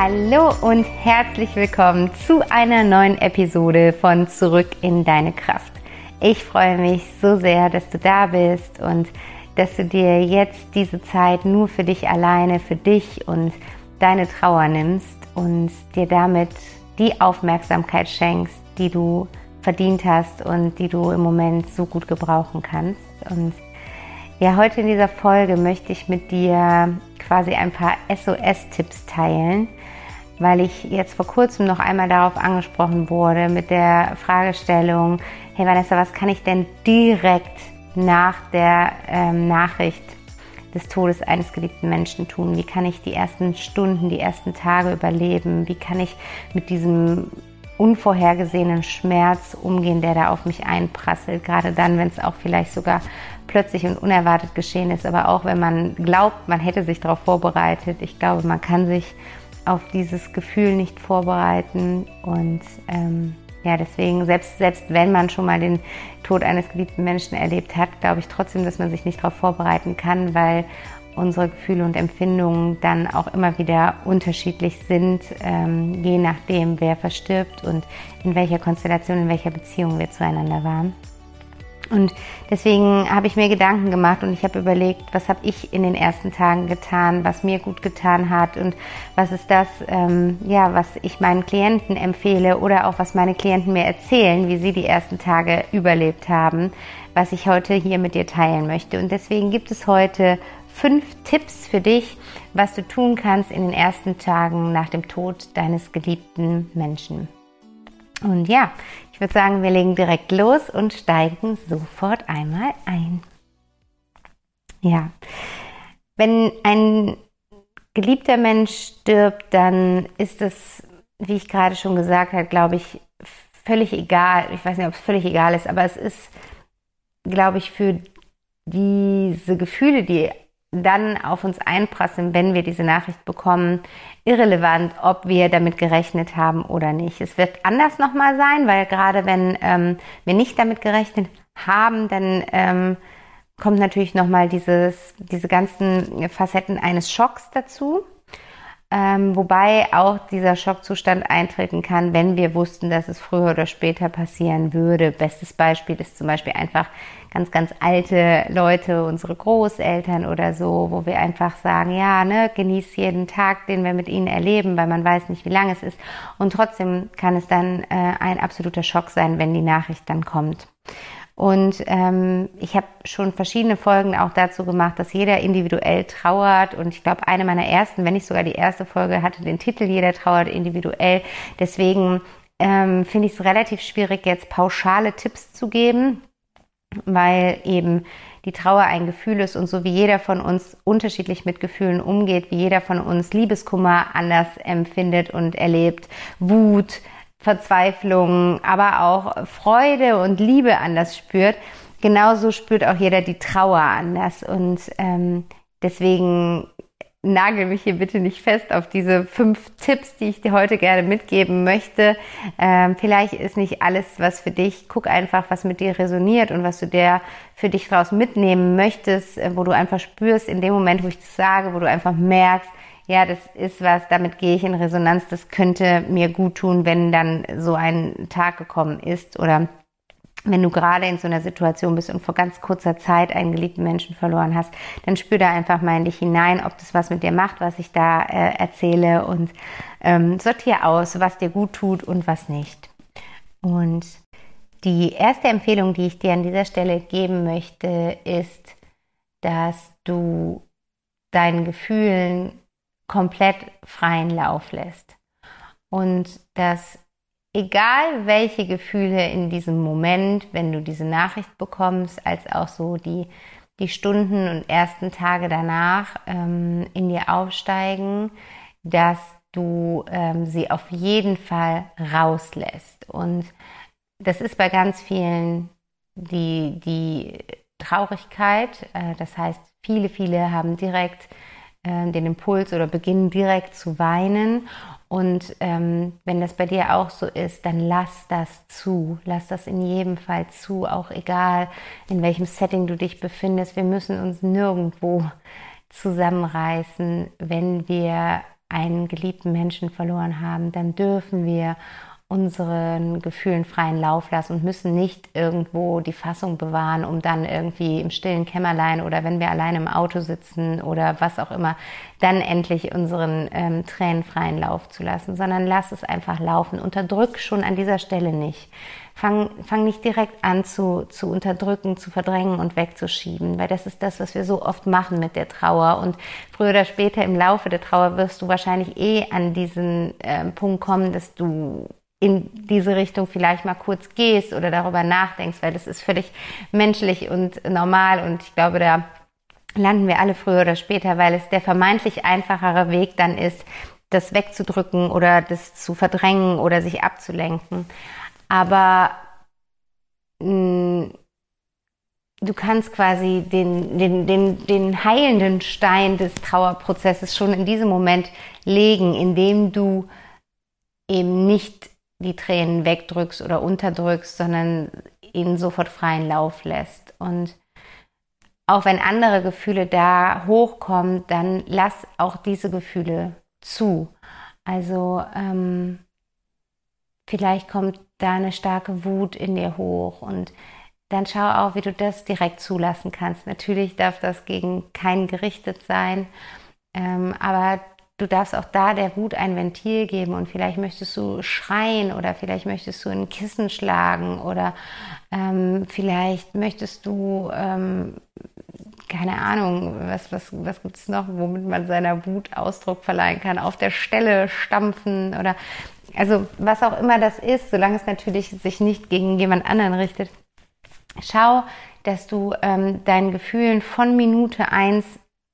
Hallo und herzlich willkommen zu einer neuen Episode von Zurück in deine Kraft. Ich freue mich so sehr, dass du da bist und dass du dir jetzt diese Zeit nur für dich alleine, für dich und deine Trauer nimmst und dir damit die Aufmerksamkeit schenkst, die du verdient hast und die du im Moment so gut gebrauchen kannst. Und ja, heute in dieser Folge möchte ich mit dir quasi ein paar SOS-Tipps teilen, weil ich jetzt vor kurzem noch einmal darauf angesprochen wurde mit der Fragestellung, hey Vanessa, was kann ich denn direkt nach der ähm, Nachricht des Todes eines geliebten Menschen tun? Wie kann ich die ersten Stunden, die ersten Tage überleben? Wie kann ich mit diesem unvorhergesehenen Schmerz umgehen, der da auf mich einprasselt. Gerade dann, wenn es auch vielleicht sogar plötzlich und unerwartet geschehen ist, aber auch wenn man glaubt, man hätte sich darauf vorbereitet. Ich glaube, man kann sich auf dieses Gefühl nicht vorbereiten und ähm, ja, deswegen, selbst, selbst wenn man schon mal den Tod eines geliebten Menschen erlebt hat, glaube ich trotzdem, dass man sich nicht darauf vorbereiten kann, weil unsere Gefühle und Empfindungen dann auch immer wieder unterschiedlich sind, ähm, je nachdem, wer verstirbt und in welcher Konstellation, in welcher Beziehung wir zueinander waren. Und deswegen habe ich mir Gedanken gemacht und ich habe überlegt, was habe ich in den ersten Tagen getan, was mir gut getan hat und was ist das, ähm, ja, was ich meinen Klienten empfehle oder auch was meine Klienten mir erzählen, wie sie die ersten Tage überlebt haben, was ich heute hier mit dir teilen möchte. Und deswegen gibt es heute fünf Tipps für dich, was du tun kannst in den ersten Tagen nach dem Tod deines geliebten Menschen. Und ja, ich würde sagen, wir legen direkt los und steigen sofort einmal ein. Ja, wenn ein geliebter Mensch stirbt, dann ist es, wie ich gerade schon gesagt habe, glaube ich, völlig egal. Ich weiß nicht, ob es völlig egal ist, aber es ist, glaube ich, für diese Gefühle, die dann auf uns einprasseln, wenn wir diese Nachricht bekommen, irrelevant, ob wir damit gerechnet haben oder nicht. Es wird anders nochmal sein, weil gerade wenn ähm, wir nicht damit gerechnet haben, dann ähm, kommt natürlich nochmal dieses, diese ganzen Facetten eines Schocks dazu. Ähm, wobei auch dieser Schockzustand eintreten kann, wenn wir wussten, dass es früher oder später passieren würde. Bestes Beispiel ist zum Beispiel einfach ganz, ganz alte Leute, unsere Großeltern oder so, wo wir einfach sagen, ja, ne, genieß jeden Tag, den wir mit ihnen erleben, weil man weiß nicht, wie lange es ist. Und trotzdem kann es dann äh, ein absoluter Schock sein, wenn die Nachricht dann kommt. Und ähm, ich habe schon verschiedene Folgen auch dazu gemacht, dass jeder individuell trauert. Und ich glaube, eine meiner ersten, wenn nicht sogar die erste Folge, hatte den Titel Jeder trauert individuell. Deswegen ähm, finde ich es relativ schwierig, jetzt pauschale Tipps zu geben weil eben die Trauer ein Gefühl ist und so wie jeder von uns unterschiedlich mit Gefühlen umgeht, wie jeder von uns Liebeskummer anders empfindet und erlebt, Wut, Verzweiflung, aber auch Freude und Liebe anders spürt, genauso spürt auch jeder die Trauer anders. Und ähm, deswegen nagel mich hier bitte nicht fest auf diese fünf Tipps, die ich dir heute gerne mitgeben möchte. Ähm, vielleicht ist nicht alles was für dich. Guck einfach, was mit dir resoniert und was du dir für dich daraus mitnehmen möchtest, äh, wo du einfach spürst in dem Moment, wo ich das sage, wo du einfach merkst, ja, das ist was, damit gehe ich in Resonanz, das könnte mir gut tun, wenn dann so ein Tag gekommen ist oder wenn du gerade in so einer Situation bist und vor ganz kurzer Zeit einen geliebten Menschen verloren hast, dann spür da einfach mal in dich hinein, ob das was mit dir macht, was ich da äh, erzähle und ähm, sortiere aus, was dir gut tut und was nicht. Und die erste Empfehlung, die ich dir an dieser Stelle geben möchte, ist, dass du deinen Gefühlen komplett freien Lauf lässt. Und dass egal welche Gefühle in diesem Moment, wenn du diese Nachricht bekommst, als auch so die, die Stunden und ersten Tage danach ähm, in dir aufsteigen, dass du ähm, sie auf jeden Fall rauslässt. Und das ist bei ganz vielen die, die Traurigkeit. Äh, das heißt, viele, viele haben direkt äh, den Impuls oder beginnen direkt zu weinen. Und ähm, wenn das bei dir auch so ist, dann lass das zu. Lass das in jedem Fall zu, auch egal in welchem Setting du dich befindest. Wir müssen uns nirgendwo zusammenreißen, wenn wir einen geliebten Menschen verloren haben. Dann dürfen wir unseren Gefühlen freien Lauf lassen und müssen nicht irgendwo die Fassung bewahren, um dann irgendwie im stillen Kämmerlein oder wenn wir allein im Auto sitzen oder was auch immer, dann endlich unseren ähm, Tränen freien Lauf zu lassen, sondern lass es einfach laufen. Unterdrück schon an dieser Stelle nicht. Fang, fang nicht direkt an zu, zu unterdrücken, zu verdrängen und wegzuschieben, weil das ist das, was wir so oft machen mit der Trauer. Und früher oder später im Laufe der Trauer wirst du wahrscheinlich eh an diesen äh, Punkt kommen, dass du in diese Richtung vielleicht mal kurz gehst oder darüber nachdenkst, weil das ist völlig menschlich und normal und ich glaube, da landen wir alle früher oder später, weil es der vermeintlich einfachere Weg dann ist, das wegzudrücken oder das zu verdrängen oder sich abzulenken. Aber mh, mm, du kannst quasi den, den, den, den heilenden Stein des Trauerprozesses schon in diesem Moment legen, indem du eben nicht die Tränen wegdrückst oder unterdrückst, sondern ihnen sofort freien Lauf lässt. Und auch wenn andere Gefühle da hochkommen, dann lass auch diese Gefühle zu. Also ähm, vielleicht kommt da eine starke Wut in dir hoch und dann schau auch, wie du das direkt zulassen kannst. Natürlich darf das gegen keinen gerichtet sein, ähm, aber du darfst auch da der Wut ein Ventil geben und vielleicht möchtest du schreien oder vielleicht möchtest du ein Kissen schlagen oder ähm, vielleicht möchtest du, ähm, keine Ahnung, was, was, was gibt es noch, womit man seiner Wut Ausdruck verleihen kann, auf der Stelle stampfen oder also was auch immer das ist, solange es natürlich sich nicht gegen jemand anderen richtet. Schau, dass du ähm, deinen Gefühlen von Minute eins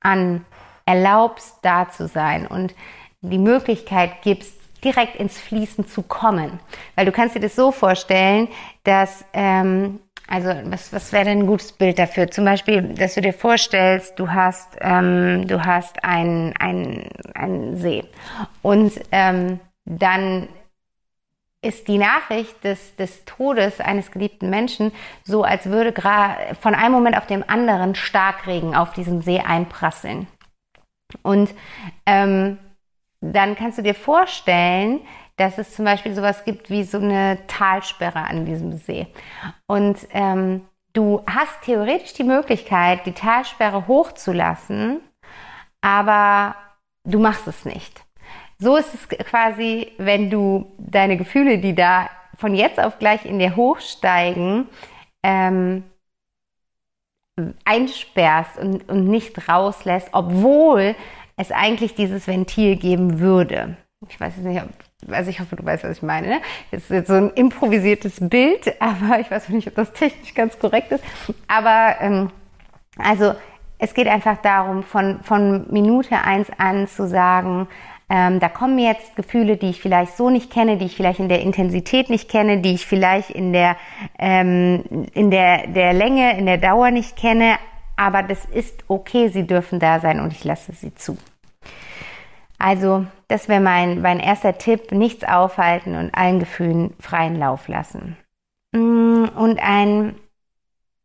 an erlaubst, da zu sein und die Möglichkeit gibst, direkt ins Fließen zu kommen. Weil du kannst dir das so vorstellen, dass, ähm, also was, was wäre denn ein gutes Bild dafür? Zum Beispiel, dass du dir vorstellst, du hast, ähm, du hast einen ein See und ähm, dann ist die Nachricht des, des Todes eines geliebten Menschen so, als würde von einem Moment auf den anderen Starkregen auf diesen See einprasseln. Und ähm, dann kannst du dir vorstellen, dass es zum Beispiel sowas gibt wie so eine Talsperre an diesem See. Und ähm, du hast theoretisch die Möglichkeit, die Talsperre hochzulassen, aber du machst es nicht. So ist es quasi, wenn du deine Gefühle, die da von jetzt auf gleich in dir hochsteigen, ähm, einsperrst und, und nicht rauslässt, obwohl es eigentlich dieses Ventil geben würde. Ich weiß es nicht, ob, also ich hoffe, du weißt, was ich meine. Ne? Das ist jetzt so ein improvisiertes Bild, aber ich weiß nicht, ob das technisch ganz korrekt ist. Aber ähm, also es geht einfach darum, von, von Minute eins an zu sagen, ähm, da kommen jetzt Gefühle, die ich vielleicht so nicht kenne, die ich vielleicht in der Intensität nicht kenne, die ich vielleicht in der, ähm, in der, der Länge, in der Dauer nicht kenne. Aber das ist okay, sie dürfen da sein und ich lasse sie zu. Also, das wäre mein, mein erster Tipp. Nichts aufhalten und allen Gefühlen freien Lauf lassen. Mm, und ein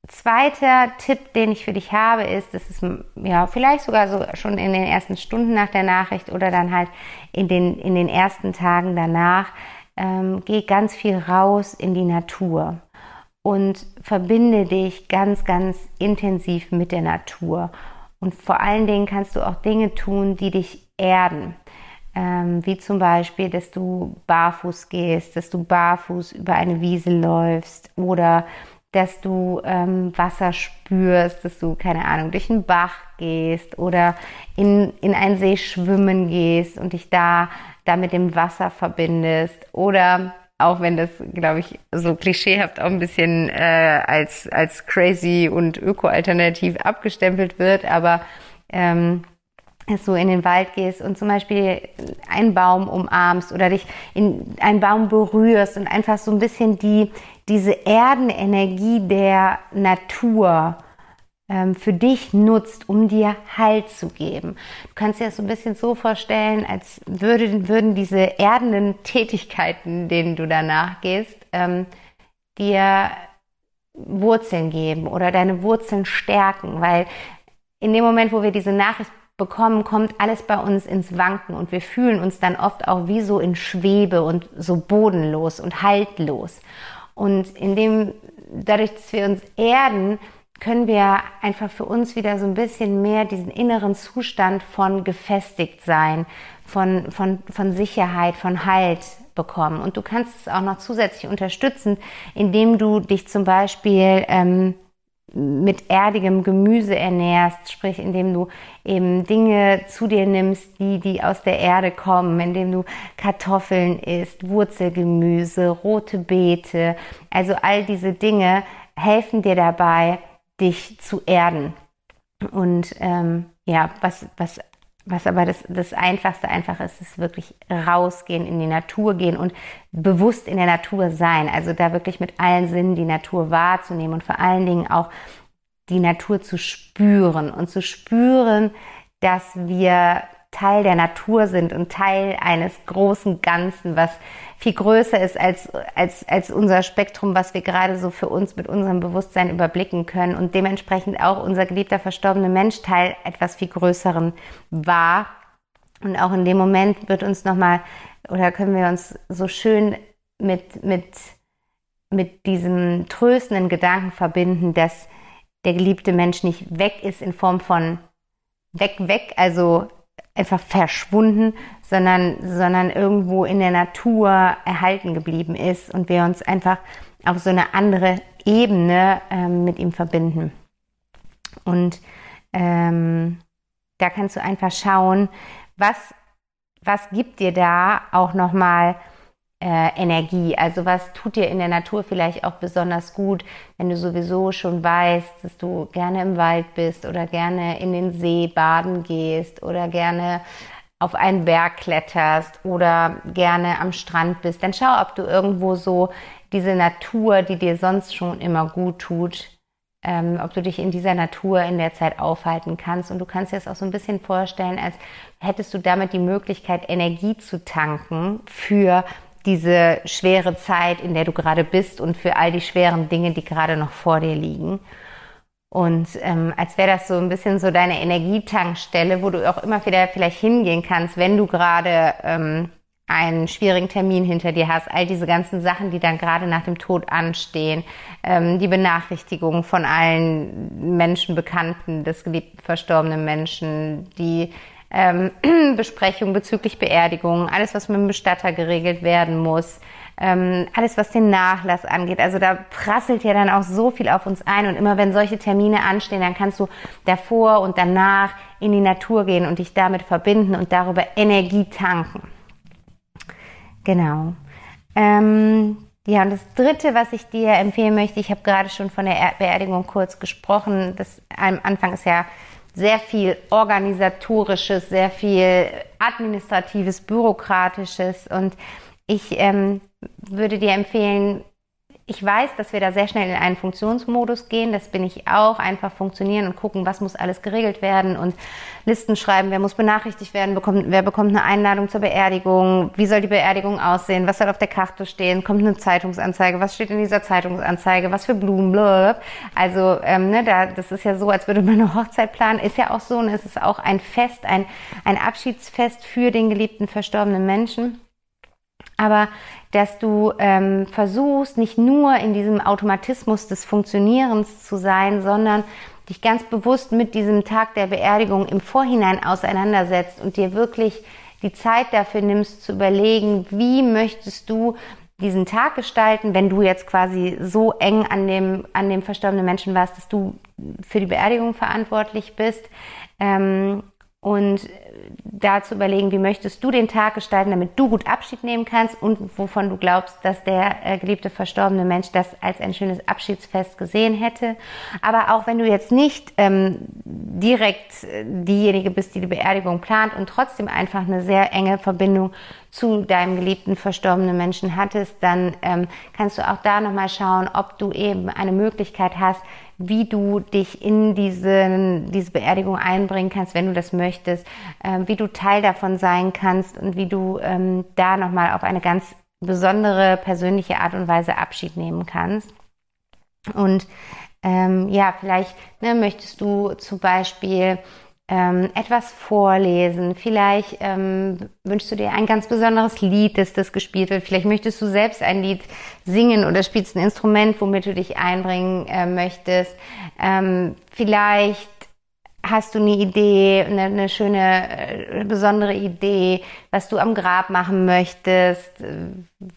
zweiter Tipp, den ich für dich habe, ist, dass es ja vielleicht sogar so schon in den ersten Stunden nach der Nachricht oder dann halt in den, in den ersten Tagen danach, ähm, geh ganz viel raus in die Natur und verbinde dich ganz, ganz intensiv mit der Natur. Und vor allen Dingen kannst du auch Dinge tun, die dich erden. Ähm, wie zum Beispiel, dass du barfuß gehst, dass du barfuß über eine Wiese läufst oder dass du ähm, Wasser spürst, dass du, keine Ahnung, durch einen Bach gehst oder in, in einen See schwimmen gehst und dich da, da mit dem Wasser verbindest oder auch wenn das, glaube ich, so klischeehaft auch ein bisschen äh, als, als crazy und öko-alternativ abgestempelt wird, aber ähm, dass du in den Wald gehst und zum Beispiel einen Baum umarmst oder dich in einen Baum berührst und einfach so ein bisschen die, diese Erdenenergie der Natur ähm, für dich nutzt, um dir Halt zu geben. Du kannst dir das so ein bisschen so vorstellen, als würde, würden diese erdenden Tätigkeiten, denen du danach gehst, ähm, dir Wurzeln geben oder deine Wurzeln stärken, weil in dem Moment, wo wir diese Nachricht bekommen, kommt alles bei uns ins Wanken und wir fühlen uns dann oft auch wie so in Schwebe und so bodenlos und haltlos. Und in dem, dadurch, dass wir uns erden, können wir einfach für uns wieder so ein bisschen mehr diesen inneren Zustand von gefestigt sein, von, von, von Sicherheit, von Halt bekommen. Und du kannst es auch noch zusätzlich unterstützen, indem du dich zum Beispiel ähm, mit erdigem Gemüse ernährst, sprich indem du eben Dinge zu dir nimmst, die, die aus der Erde kommen, indem du Kartoffeln isst, Wurzelgemüse, rote Beete, also all diese Dinge helfen dir dabei, dich zu erden. Und ähm, ja, was, was was aber das, das Einfachste einfach ist, ist wirklich rausgehen, in die Natur gehen und bewusst in der Natur sein. Also da wirklich mit allen Sinnen die Natur wahrzunehmen und vor allen Dingen auch die Natur zu spüren und zu spüren, dass wir Teil der Natur sind und Teil eines großen Ganzen, was viel größer ist als, als, als unser Spektrum, was wir gerade so für uns mit unserem Bewusstsein überblicken können und dementsprechend auch unser geliebter verstorbener Mensch Teil etwas viel Größeren war. Und auch in dem Moment wird uns nochmal, oder können wir uns so schön mit, mit, mit diesem tröstenden Gedanken verbinden, dass der geliebte Mensch nicht weg ist in Form von weg, weg, also einfach verschwunden, sondern, sondern irgendwo in der Natur erhalten geblieben ist und wir uns einfach auf so eine andere Ebene ähm, mit ihm verbinden. Und ähm, da kannst du einfach schauen, was, was gibt dir da auch nochmal äh, Energie? Also was tut dir in der Natur vielleicht auch besonders gut, wenn du sowieso schon weißt, dass du gerne im Wald bist oder gerne in den See baden gehst oder gerne auf einen Berg kletterst oder gerne am Strand bist, dann schau, ob du irgendwo so diese Natur, die dir sonst schon immer gut tut, ähm, ob du dich in dieser Natur in der Zeit aufhalten kannst. Und du kannst dir das auch so ein bisschen vorstellen, als hättest du damit die Möglichkeit, Energie zu tanken für diese schwere Zeit, in der du gerade bist und für all die schweren Dinge, die gerade noch vor dir liegen. Und ähm, als wäre das so ein bisschen so deine Energietankstelle, wo du auch immer wieder vielleicht hingehen kannst, wenn du gerade ähm, einen schwierigen Termin hinter dir hast, all diese ganzen Sachen, die dann gerade nach dem Tod anstehen, ähm, die Benachrichtigungen von allen Menschen, Bekannten des geliebten verstorbenen Menschen, die ähm, Besprechung bezüglich Beerdigung, alles, was mit dem Bestatter geregelt werden muss, ähm, alles, was den Nachlass angeht. Also da prasselt ja dann auch so viel auf uns ein und immer wenn solche Termine anstehen, dann kannst du davor und danach in die Natur gehen und dich damit verbinden und darüber Energie tanken. Genau. Ähm, ja, und das Dritte, was ich dir empfehlen möchte, ich habe gerade schon von der Beerdigung kurz gesprochen. Das am Anfang ist ja sehr viel organisatorisches, sehr viel administratives, bürokratisches. Und ich ähm, würde dir empfehlen, ich weiß, dass wir da sehr schnell in einen Funktionsmodus gehen. Das bin ich auch. Einfach funktionieren und gucken, was muss alles geregelt werden und Listen schreiben, wer muss benachrichtigt werden, bekommt, wer bekommt eine Einladung zur Beerdigung, wie soll die Beerdigung aussehen, was soll auf der Karte stehen, kommt eine Zeitungsanzeige, was steht in dieser Zeitungsanzeige, was für Blumen, blablabla. Also, ähm, ne, da, das ist ja so, als würde man eine Hochzeit planen. Ist ja auch so und es ist auch ein Fest, ein, ein Abschiedsfest für den geliebten verstorbenen Menschen. Aber dass du ähm, versuchst, nicht nur in diesem Automatismus des Funktionierens zu sein, sondern dich ganz bewusst mit diesem Tag der Beerdigung im Vorhinein auseinandersetzt und dir wirklich die Zeit dafür nimmst zu überlegen, wie möchtest du diesen Tag gestalten, wenn du jetzt quasi so eng an dem, an dem verstorbenen Menschen warst, dass du für die Beerdigung verantwortlich bist. Ähm, und da zu überlegen, wie möchtest du den Tag gestalten, damit du gut Abschied nehmen kannst und wovon du glaubst, dass der äh, geliebte verstorbene Mensch das als ein schönes Abschiedsfest gesehen hätte. Aber auch wenn du jetzt nicht ähm, direkt äh, diejenige bist, die die Beerdigung plant und trotzdem einfach eine sehr enge Verbindung zu deinem geliebten verstorbenen Menschen hattest, dann ähm, kannst du auch da nochmal schauen, ob du eben eine Möglichkeit hast, wie du dich in diese, diese Beerdigung einbringen kannst, wenn du das möchtest, äh, wie du Teil davon sein kannst und wie du ähm, da nochmal auf eine ganz besondere persönliche Art und Weise Abschied nehmen kannst. Und ähm, ja, vielleicht ne, möchtest du zum Beispiel ähm, etwas vorlesen. Vielleicht ähm, wünschst du dir ein ganz besonderes Lied, das das gespielt wird. Vielleicht möchtest du selbst ein Lied singen oder spielst ein Instrument, womit du dich einbringen äh, möchtest. Ähm, vielleicht hast du eine Idee, eine, eine schöne, äh, besondere Idee, was du am Grab machen möchtest.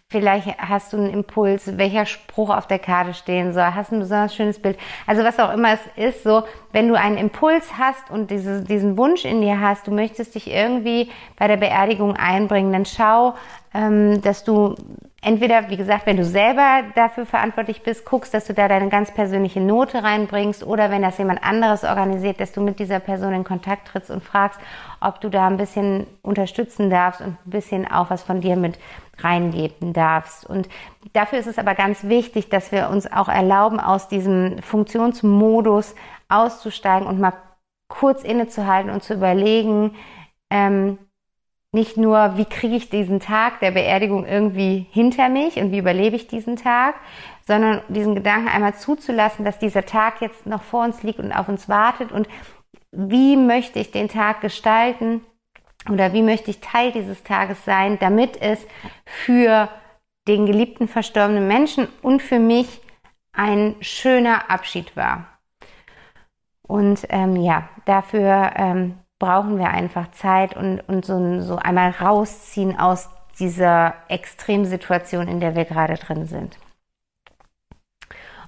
Vielleicht hast du einen Impuls, welcher Spruch auf der Karte stehen soll. Hast ein besonders schönes Bild. Also was auch immer es ist, so, wenn du einen Impuls hast und diese, diesen Wunsch in dir hast, du möchtest dich irgendwie bei der Beerdigung einbringen, dann schau, ähm, dass du entweder, wie gesagt, wenn du selber dafür verantwortlich bist, guckst, dass du da deine ganz persönliche Note reinbringst oder wenn das jemand anderes organisiert, dass du mit dieser Person in Kontakt trittst und fragst, ob du da ein bisschen unterstützen darfst und ein bisschen auch was von dir mit reingeben darfst. Und dafür ist es aber ganz wichtig, dass wir uns auch erlauben, aus diesem Funktionsmodus auszusteigen und mal kurz innezuhalten und zu überlegen, ähm, nicht nur, wie kriege ich diesen Tag der Beerdigung irgendwie hinter mich und wie überlebe ich diesen Tag, sondern diesen Gedanken einmal zuzulassen, dass dieser Tag jetzt noch vor uns liegt und auf uns wartet und wie möchte ich den Tag gestalten oder wie möchte ich Teil dieses Tages sein, damit es für den geliebten verstorbenen Menschen und für mich ein schöner Abschied war. Und ähm, ja, dafür ähm, brauchen wir einfach Zeit und, und so, so einmal rausziehen aus dieser Extremsituation, in der wir gerade drin sind.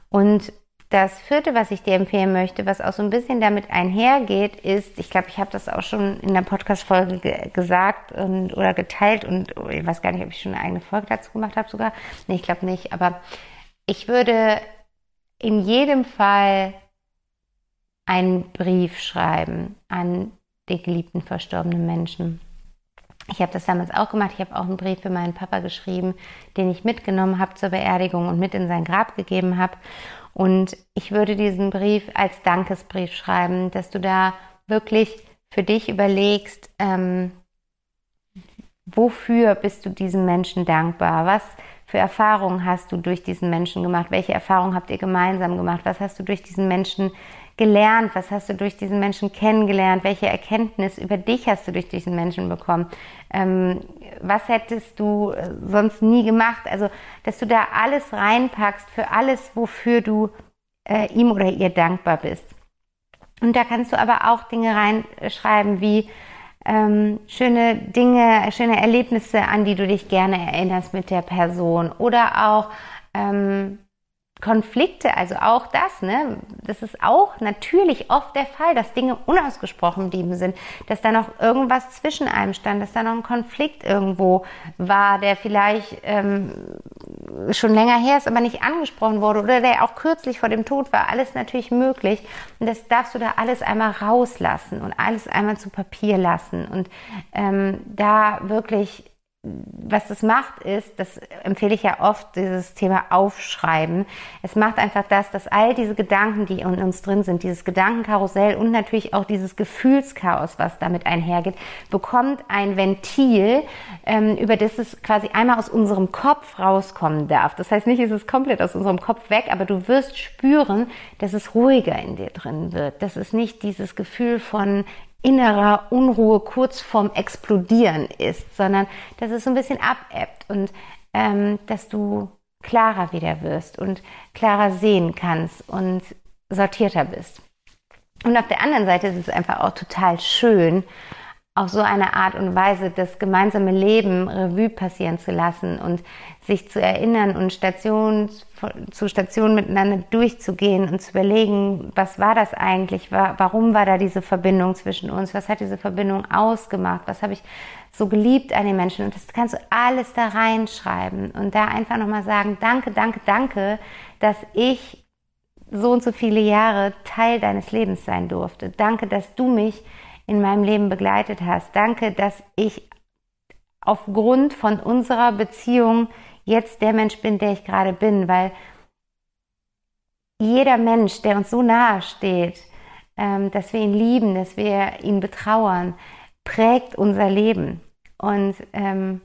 Und das vierte, was ich dir empfehlen möchte, was auch so ein bisschen damit einhergeht, ist, ich glaube, ich habe das auch schon in der Podcast-Folge ge gesagt und, oder geteilt und oh, ich weiß gar nicht, ob ich schon eine eigene Folge dazu gemacht habe sogar. Nee, ich glaube nicht, aber ich würde in jedem Fall einen Brief schreiben an die geliebten verstorbenen Menschen. Ich habe das damals auch gemacht. Ich habe auch einen Brief für meinen Papa geschrieben, den ich mitgenommen habe zur Beerdigung und mit in sein Grab gegeben habe. Und ich würde diesen Brief als Dankesbrief schreiben, dass du da wirklich für dich überlegst, ähm, wofür bist du diesem Menschen dankbar? Was für Erfahrungen hast du durch diesen Menschen gemacht? Welche Erfahrungen habt ihr gemeinsam gemacht? Was hast du durch diesen Menschen gelernt? Was hast du durch diesen Menschen kennengelernt? Welche Erkenntnis über dich hast du durch diesen Menschen bekommen? Ähm, was hättest du äh, sonst nie gemacht? Also, dass du da alles reinpackst für alles, wofür du äh, ihm oder ihr dankbar bist. Und da kannst du aber auch Dinge reinschreiben wie ähm, schöne Dinge, schöne Erlebnisse, an die du dich gerne erinnerst mit der Person oder auch ähm, Konflikte, also auch das, ne, das ist auch natürlich oft der Fall, dass Dinge unausgesprochen blieben sind, dass da noch irgendwas zwischen einem stand, dass da noch ein Konflikt irgendwo war, der vielleicht ähm, schon länger her ist, aber nicht angesprochen wurde oder der auch kürzlich vor dem Tod war. Alles natürlich möglich und das darfst du da alles einmal rauslassen und alles einmal zu Papier lassen und ähm, da wirklich was das macht, ist, das empfehle ich ja oft, dieses Thema Aufschreiben. Es macht einfach das, dass all diese Gedanken, die in uns drin sind, dieses Gedankenkarussell und natürlich auch dieses Gefühlschaos, was damit einhergeht, bekommt ein Ventil, ähm, über das es quasi einmal aus unserem Kopf rauskommen darf. Das heißt nicht, es ist komplett aus unserem Kopf weg, aber du wirst spüren, dass es ruhiger in dir drin wird, dass es nicht dieses Gefühl von innerer Unruhe kurz vorm Explodieren ist, sondern dass es so ein bisschen abebbt und ähm, dass du klarer wieder wirst und klarer sehen kannst und sortierter bist. Und auf der anderen Seite ist es einfach auch total schön, auf so eine Art und Weise das gemeinsame Leben Revue passieren zu lassen und sich zu erinnern und Station zu Station miteinander durchzugehen und zu überlegen, was war das eigentlich, warum war da diese Verbindung zwischen uns, was hat diese Verbindung ausgemacht, was habe ich so geliebt an den Menschen? Und das kannst du alles da reinschreiben und da einfach nochmal sagen, danke, danke, danke, dass ich so und so viele Jahre Teil deines Lebens sein durfte. Danke, dass du mich in meinem Leben begleitet hast. Danke, dass ich aufgrund von unserer Beziehung jetzt der Mensch bin, der ich gerade bin, weil jeder Mensch, der uns so nahe steht, ähm, dass wir ihn lieben, dass wir ihn betrauern, prägt unser Leben. Und ähm,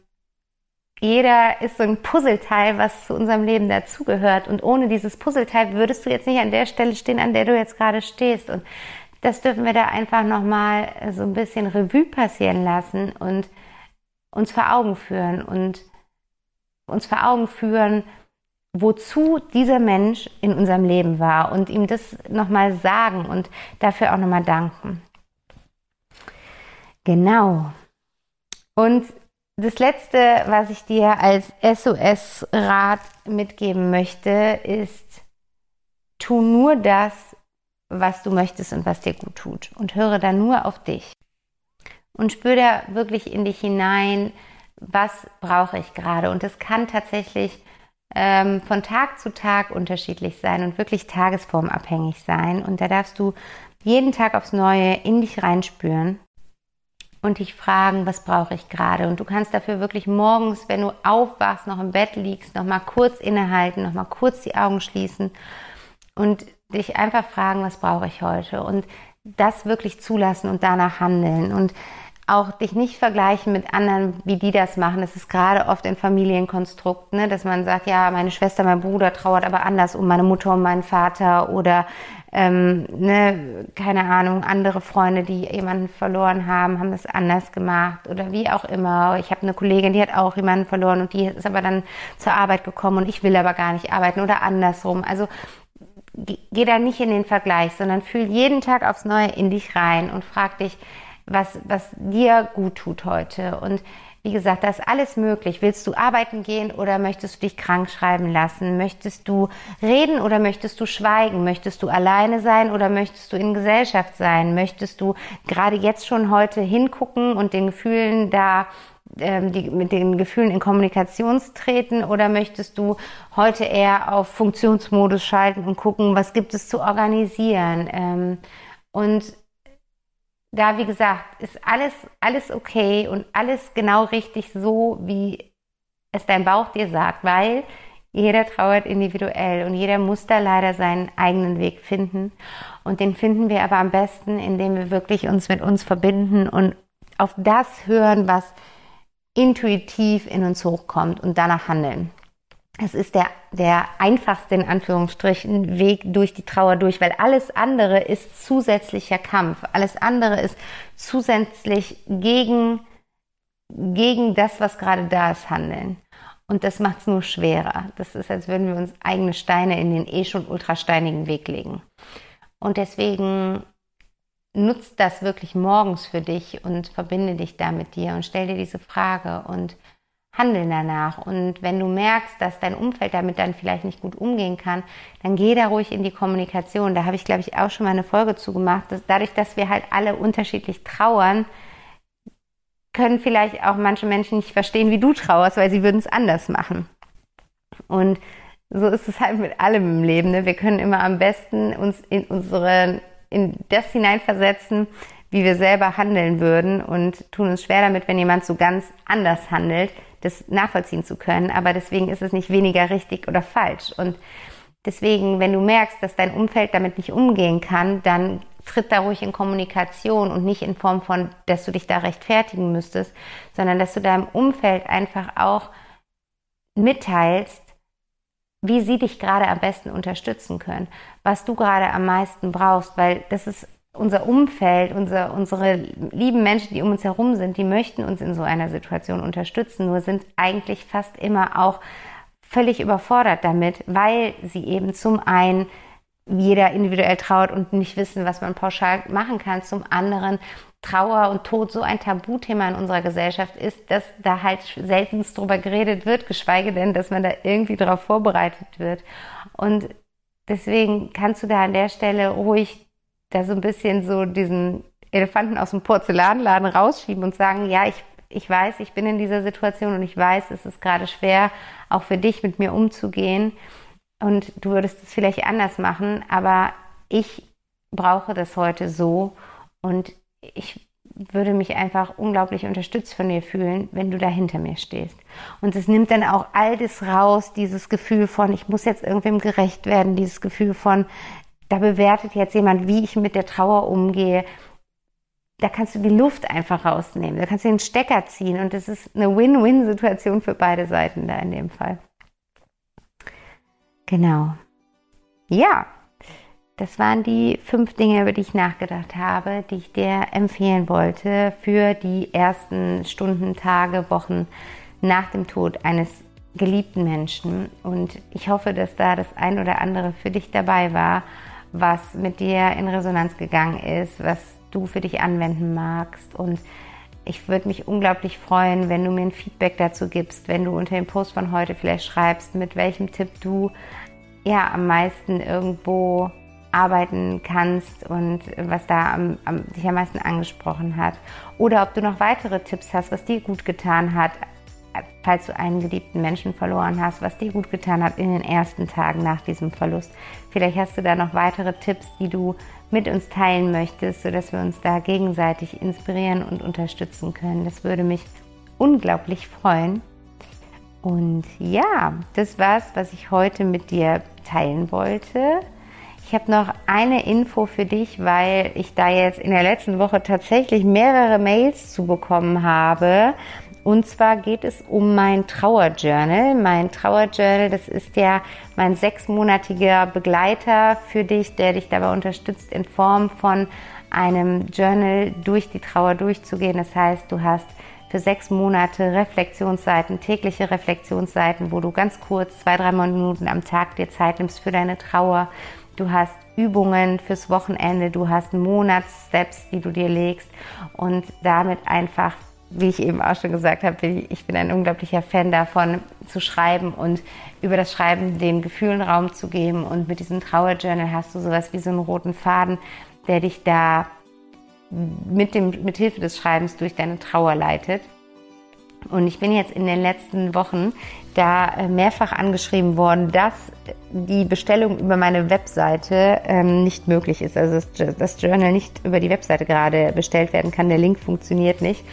jeder ist so ein Puzzleteil, was zu unserem Leben dazugehört. Und ohne dieses Puzzleteil würdest du jetzt nicht an der Stelle stehen, an der du jetzt gerade stehst. Und das dürfen wir da einfach nochmal so ein bisschen Revue passieren lassen und uns vor Augen führen und uns vor Augen führen, wozu dieser Mensch in unserem Leben war und ihm das nochmal sagen und dafür auch nochmal danken. Genau. Und das letzte, was ich dir als SOS-Rat mitgeben möchte, ist, tu nur das, was du möchtest und was dir gut tut. Und höre da nur auf dich. Und spür da wirklich in dich hinein, was brauche ich gerade. Und es kann tatsächlich ähm, von Tag zu Tag unterschiedlich sein und wirklich tagesformabhängig sein. Und da darfst du jeden Tag aufs Neue in dich reinspüren und dich fragen, was brauche ich gerade. Und du kannst dafür wirklich morgens, wenn du aufwachst, noch im Bett liegst, noch mal kurz innehalten, noch mal kurz die Augen schließen und dich einfach fragen, was brauche ich heute und das wirklich zulassen und danach handeln und auch dich nicht vergleichen mit anderen, wie die das machen. Das ist gerade oft in Familienkonstrukt, ne, dass man sagt, ja, meine Schwester, mein Bruder trauert aber anders um meine Mutter und meinen Vater oder ähm, ne, keine Ahnung, andere Freunde, die jemanden verloren haben, haben das anders gemacht oder wie auch immer. Ich habe eine Kollegin, die hat auch jemanden verloren und die ist aber dann zur Arbeit gekommen und ich will aber gar nicht arbeiten oder andersrum. Also geh da nicht in den Vergleich, sondern fühl jeden Tag aufs Neue in dich rein und frag dich, was, was dir gut tut heute. Und wie gesagt, da ist alles möglich. Willst du arbeiten gehen oder möchtest du dich krank schreiben lassen? Möchtest du reden oder möchtest du schweigen? Möchtest du alleine sein oder möchtest du in Gesellschaft sein? Möchtest du gerade jetzt schon heute hingucken und den Gefühlen da die, mit den Gefühlen in Kommunikation treten oder möchtest du heute eher auf Funktionsmodus schalten und gucken, was gibt es zu organisieren? Ähm, und da, wie gesagt, ist alles, alles okay und alles genau richtig so, wie es dein Bauch dir sagt, weil jeder trauert individuell und jeder muss da leider seinen eigenen Weg finden. Und den finden wir aber am besten, indem wir wirklich uns mit uns verbinden und auf das hören, was intuitiv in uns hochkommt und danach handeln. Es ist der, der einfachste, in Anführungsstrichen, Weg durch die Trauer durch, weil alles andere ist zusätzlicher Kampf. Alles andere ist zusätzlich gegen, gegen das, was gerade da ist, handeln. Und das macht es nur schwerer. Das ist, als würden wir uns eigene Steine in den eh schon ultrasteinigen Weg legen. Und deswegen nutzt das wirklich morgens für dich und verbinde dich da mit dir und stell dir diese Frage und handeln danach. Und wenn du merkst, dass dein Umfeld damit dann vielleicht nicht gut umgehen kann, dann geh da ruhig in die Kommunikation. Da habe ich, glaube ich, auch schon mal eine Folge zu gemacht. Dass dadurch, dass wir halt alle unterschiedlich trauern, können vielleicht auch manche Menschen nicht verstehen, wie du trauerst, weil sie würden es anders machen. Und so ist es halt mit allem im Leben. Ne? Wir können immer am besten uns in unsere, in das hineinversetzen, wie wir selber handeln würden und tun uns schwer damit, wenn jemand so ganz anders handelt, das nachvollziehen zu können. Aber deswegen ist es nicht weniger richtig oder falsch. Und deswegen, wenn du merkst, dass dein Umfeld damit nicht umgehen kann, dann tritt da ruhig in Kommunikation und nicht in Form von, dass du dich da rechtfertigen müsstest, sondern dass du deinem Umfeld einfach auch mitteilst, wie sie dich gerade am besten unterstützen können, was du gerade am meisten brauchst, weil das ist unser Umfeld, unser, unsere lieben Menschen, die um uns herum sind, die möchten uns in so einer Situation unterstützen, nur sind eigentlich fast immer auch völlig überfordert damit, weil sie eben zum einen jeder individuell trauert und nicht wissen, was man pauschal machen kann, zum anderen Trauer und Tod so ein Tabuthema in unserer Gesellschaft ist, dass da halt seltenst drüber geredet wird, geschweige denn, dass man da irgendwie darauf vorbereitet wird. Und deswegen kannst du da an der Stelle ruhig da so ein bisschen so diesen Elefanten aus dem Porzellanladen rausschieben und sagen, ja, ich, ich weiß, ich bin in dieser Situation und ich weiß, es ist gerade schwer, auch für dich mit mir umzugehen. Und du würdest es vielleicht anders machen, aber ich brauche das heute so und ich würde mich einfach unglaublich unterstützt von dir fühlen, wenn du da hinter mir stehst. Und es nimmt dann auch all das raus, dieses Gefühl von, ich muss jetzt irgendwem gerecht werden, dieses Gefühl von, da bewertet jetzt jemand, wie ich mit der Trauer umgehe. Da kannst du die Luft einfach rausnehmen. Da kannst du den Stecker ziehen und das ist eine Win-Win-Situation für beide Seiten da in dem Fall. Genau. Ja, das waren die fünf Dinge, über die ich nachgedacht habe, die ich dir empfehlen wollte für die ersten Stunden, Tage, Wochen nach dem Tod eines geliebten Menschen. Und ich hoffe, dass da das ein oder andere für dich dabei war was mit dir in Resonanz gegangen ist, was du für dich anwenden magst. Und ich würde mich unglaublich freuen, wenn du mir ein Feedback dazu gibst, wenn du unter dem Post von heute vielleicht schreibst, mit welchem Tipp du ja am meisten irgendwo arbeiten kannst und was da am, am, dich am meisten angesprochen hat. Oder ob du noch weitere Tipps hast, was dir gut getan hat, falls du einen geliebten Menschen verloren hast, was dir gut getan hat in den ersten Tagen nach diesem Verlust. Vielleicht hast du da noch weitere Tipps, die du mit uns teilen möchtest, sodass wir uns da gegenseitig inspirieren und unterstützen können. Das würde mich unglaublich freuen. Und ja, das war's, was ich heute mit dir teilen wollte. Ich habe noch eine Info für dich, weil ich da jetzt in der letzten Woche tatsächlich mehrere Mails zu bekommen habe und zwar geht es um mein Trauerjournal. Mein Trauerjournal, das ist ja mein sechsmonatiger Begleiter für dich, der dich dabei unterstützt, in Form von einem Journal durch die Trauer durchzugehen. Das heißt, du hast für sechs Monate Reflexionsseiten, tägliche Reflexionsseiten, wo du ganz kurz zwei, drei Minuten am Tag dir Zeit nimmst für deine Trauer. Du hast Übungen fürs Wochenende, du hast Monatssteps, die du dir legst und damit einfach wie ich eben auch schon gesagt habe, ich bin ein unglaublicher Fan davon, zu schreiben und über das Schreiben den Gefühlen Raum zu geben. Und mit diesem Trauerjournal hast du sowas wie so einen roten Faden, der dich da mit, dem, mit Hilfe des Schreibens durch deine Trauer leitet. Und ich bin jetzt in den letzten Wochen da äh, mehrfach angeschrieben worden, dass die Bestellung über meine Webseite ähm, nicht möglich ist. Also das Journal nicht über die Webseite gerade bestellt werden kann. Der Link funktioniert nicht.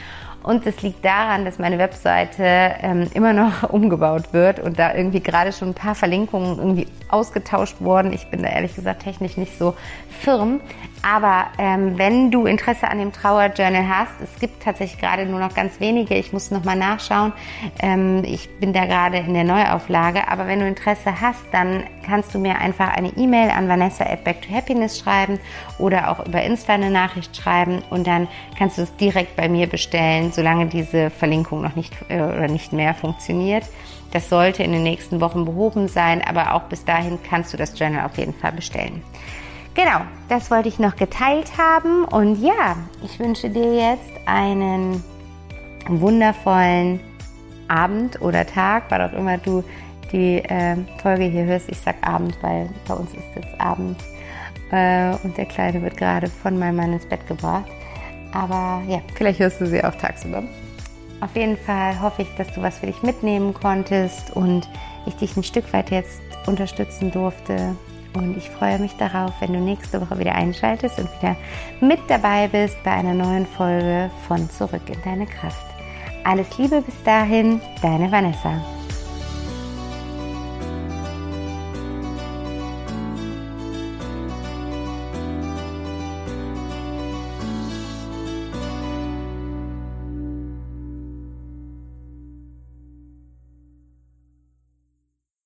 Und es liegt daran, dass meine Webseite ähm, immer noch umgebaut wird und da irgendwie gerade schon ein paar Verlinkungen irgendwie ausgetauscht wurden. Ich bin da ehrlich gesagt technisch nicht so firm. Aber ähm, wenn du Interesse an dem Trauerjournal hast, es gibt tatsächlich gerade nur noch ganz wenige. Ich muss nochmal nachschauen. Ähm, ich bin da gerade in der Neuauflage. Aber wenn du Interesse hast, dann kannst du mir einfach eine E-Mail an Vanessa at Back to Happiness schreiben oder auch über Insta eine Nachricht schreiben und dann kannst du es direkt bei mir bestellen, solange diese Verlinkung noch nicht äh, oder nicht mehr funktioniert. Das sollte in den nächsten Wochen behoben sein, aber auch bis dahin kannst du das Journal auf jeden Fall bestellen. Genau, das wollte ich noch geteilt haben und ja, ich wünsche dir jetzt einen wundervollen Abend oder Tag, wann auch immer du die äh, Folge hier hörst. Ich sag Abend, weil bei uns ist jetzt Abend äh, und der Kleine wird gerade von meinem Mann ins Bett gebracht. Aber ja, vielleicht hörst du sie auch tagsüber. Auf jeden Fall hoffe ich, dass du was für dich mitnehmen konntest und ich dich ein Stück weit jetzt unterstützen durfte. Und ich freue mich darauf, wenn du nächste Woche wieder einschaltest und wieder mit dabei bist bei einer neuen Folge von Zurück in deine Kraft. Alles Liebe bis dahin, deine Vanessa.